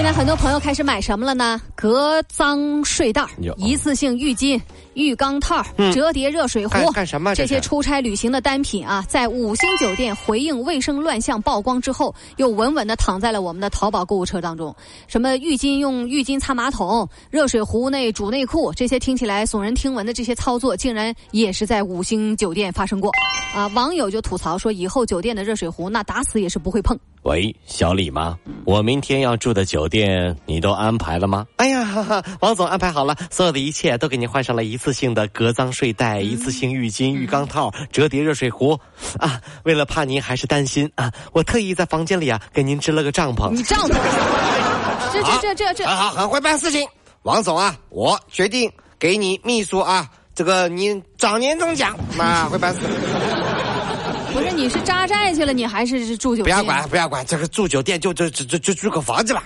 现在很多朋友开始买什么了呢？隔脏睡袋、一次性浴巾、浴缸套、折叠热水壶，干什么？这些出差旅行的单品啊，在五星酒店回应卫生乱象曝光之后，又稳稳的躺在了我们的淘宝购物车当中。什么浴巾用浴巾擦马桶，热水壶内煮内裤，这些听起来耸人听闻的这些操作，竟然也是在五星酒店发生过。啊，网友就吐槽说，以后酒店的热水壶那打死也是不会碰。喂，小李吗？我明天要住的酒店你都安排了吗？哎呀，哈哈，王总安排好了，所有的一切都给您换上了一次性的隔脏睡袋、一次性浴巾、浴缸套、折叠热水壶。啊，为了怕您还是担心啊，我特意在房间里啊给您支了个帐篷。你帐篷？这这这这这，好好，很会办事情。王总啊，我决定给你秘书啊，这个您涨年终奖啊，会办事。不是，你是扎寨去了，你还是住酒店？不要管，不要管，这个住酒店就就就就住个房子吧。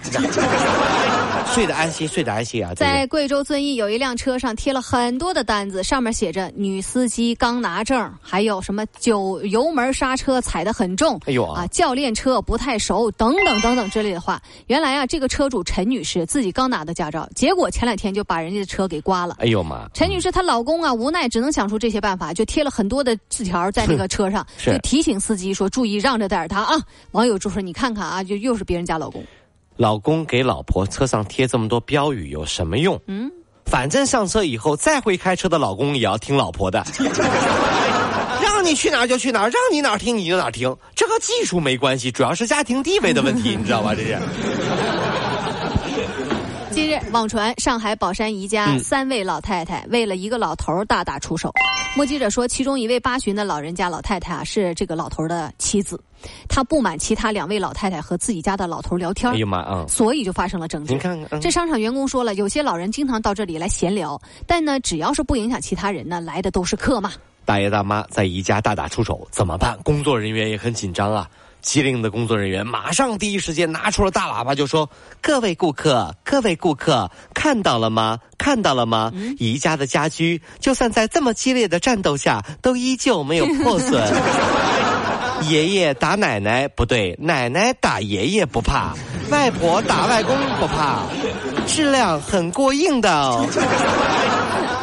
睡得安心，睡得安心啊！在贵州遵义有一辆车上贴了很多的单子，上面写着“女司机刚拿证”，还有什么“九油门刹车踩得很重”，哎呦啊，教练车不太熟，等等等等之类的话。原来啊，这个车主陈女士自己刚拿的驾照，结果前两天就把人家的车给刮了。哎呦妈！陈女士她老公啊，无奈只能想出这些办法，就贴了很多的字条在那个车上，就提醒司机说注意让着点他啊。网友就说：“你看看啊，就又是别人家老公。”老公给老婆车上贴这么多标语有什么用？嗯，反正上车以后再会开车的老公也要听老婆的，让你去哪儿就去哪儿，让你哪儿听你就哪儿听，这和技术没关系，主要是家庭地位的问题，你知道吧？这是。近日网传上海宝山宜家三位老太太为了一个老头大打出手。目击者说，其中一位八旬的老人家老太太啊是这个老头的妻子，她不满其他两位老太太和自己家的老头聊天，哎呀妈啊，所以就发生了争执。您看看，这商场员工说了，有些老人经常到这里来闲聊，但呢，只要是不影响其他人呢，来的都是客嘛。大爷大妈在宜家大打出手，怎么办？工作人员也很紧张啊。机灵的工作人员马上第一时间拿出了大喇叭，就说：“各位顾客，各位顾客，看到了吗？看到了吗？宜家的家居，就算在这么激烈的战斗下，都依旧没有破损。爷爷打奶奶不对，奶奶打爷爷不怕，外婆打外公不怕，质量很过硬的。”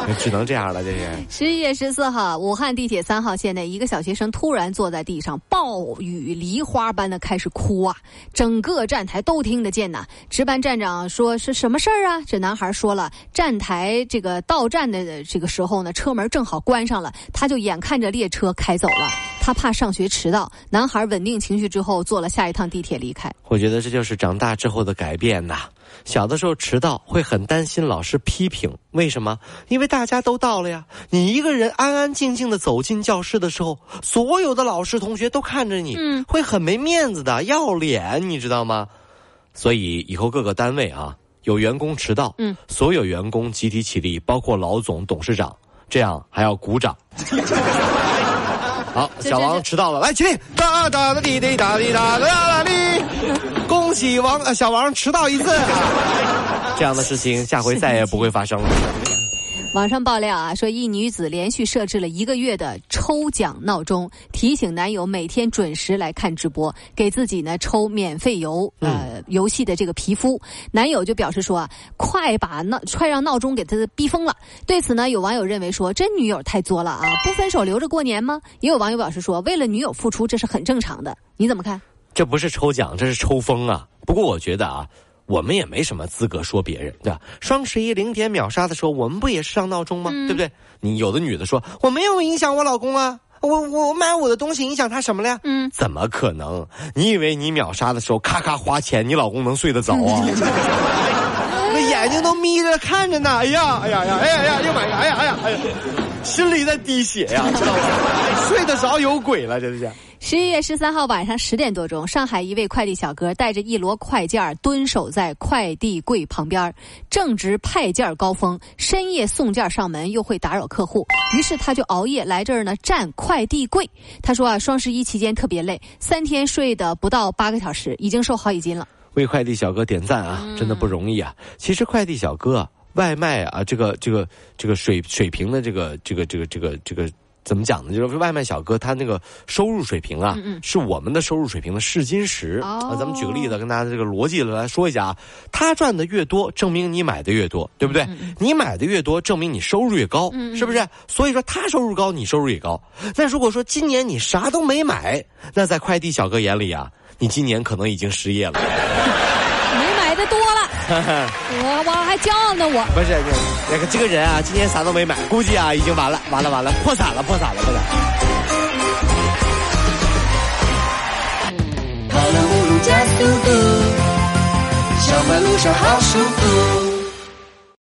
只能这样了，这是。十一月十四号，武汉地铁三号线内，一个小学生突然坐在地上，暴雨梨花般的开始哭啊，整个站台都听得见呐。值班站长说：“是什么事儿啊？”这男孩说了，站台这个到站的这个时候呢，车门正好关上了，他就眼看着列车开走了，他怕上学迟到。男孩稳定情绪之后，坐了下一趟地铁离开。我觉得这就是长大之后的改变呐。小的时候迟到会很担心老师批评，为什么？因为大家都到了呀。你一个人安安静静的走进教室的时候，所有的老师同学都看着你，嗯会很没面子的，要脸，你知道吗？所以以后各个单位啊，有员工迟到，嗯，所有员工集体起立，包括老总、董事长，这样还要鼓掌。好，小王迟到了，来起立，哒哒哒滴滴哒滴哒哒哒滴。恭喜王呃小王迟到一次，这样的事情下回再也不会发生了。网上爆料啊，说一女子连续设置了一个月的抽奖闹钟，提醒男友每天准时来看直播，给自己呢抽免费游呃游戏的这个皮肤。男友就表示说啊，快把闹快让闹钟给他逼疯了。对此呢，有网友认为说，真女友太作了啊，不分手留着过年吗？也有网友表示说，为了女友付出，这是很正常的。你怎么看？这不是抽奖，这是抽风啊！不过我觉得啊。我们也没什么资格说别人，对吧？双十一零点秒杀的时候，我们不也是上闹钟吗？对不对？你有的女的说我没有影响我老公啊，我我买我的东西影响他什么了呀？嗯，怎么可能？你以为你秒杀的时候咔咔花钱，你老公能睡得着啊？那眼睛都眯着看着呢。哎呀，哎呀呀，哎呀呀，又买，哎呀哎呀哎呀，心里在滴血呀，知道吗？睡得着有鬼了，这是。十一月十三号晚上十点多钟，上海一位快递小哥带着一摞快件蹲守在快递柜旁边，正值派件高峰，深夜送件上门又会打扰客户，于是他就熬夜来这儿呢站快递柜。他说啊，双十一期间特别累，三天睡的不到八个小时，已经瘦好几斤了。为快递小哥点赞啊，真的不容易啊！其实快递小哥外卖啊，这个这个这个水水平的这个这个这个这个这个。怎么讲呢？就是外卖小哥他那个收入水平啊，是我们的收入水平的试金石啊。咱们举个例子，跟大家这个逻辑来说一下啊。他赚的越多，证明你买的越多，对不对？你买的越多，证明你收入越高，是不是？所以说他收入高，你收入也高。那如果说今年你啥都没买，那在快递小哥眼里啊，你今年可能已经失业了。我我还骄傲呢，我不是那个这个人啊，今天啥都没买，估计啊已经完了，完了完了，破产了，破产了，破产。跑了五路加速度，小马路上好舒服。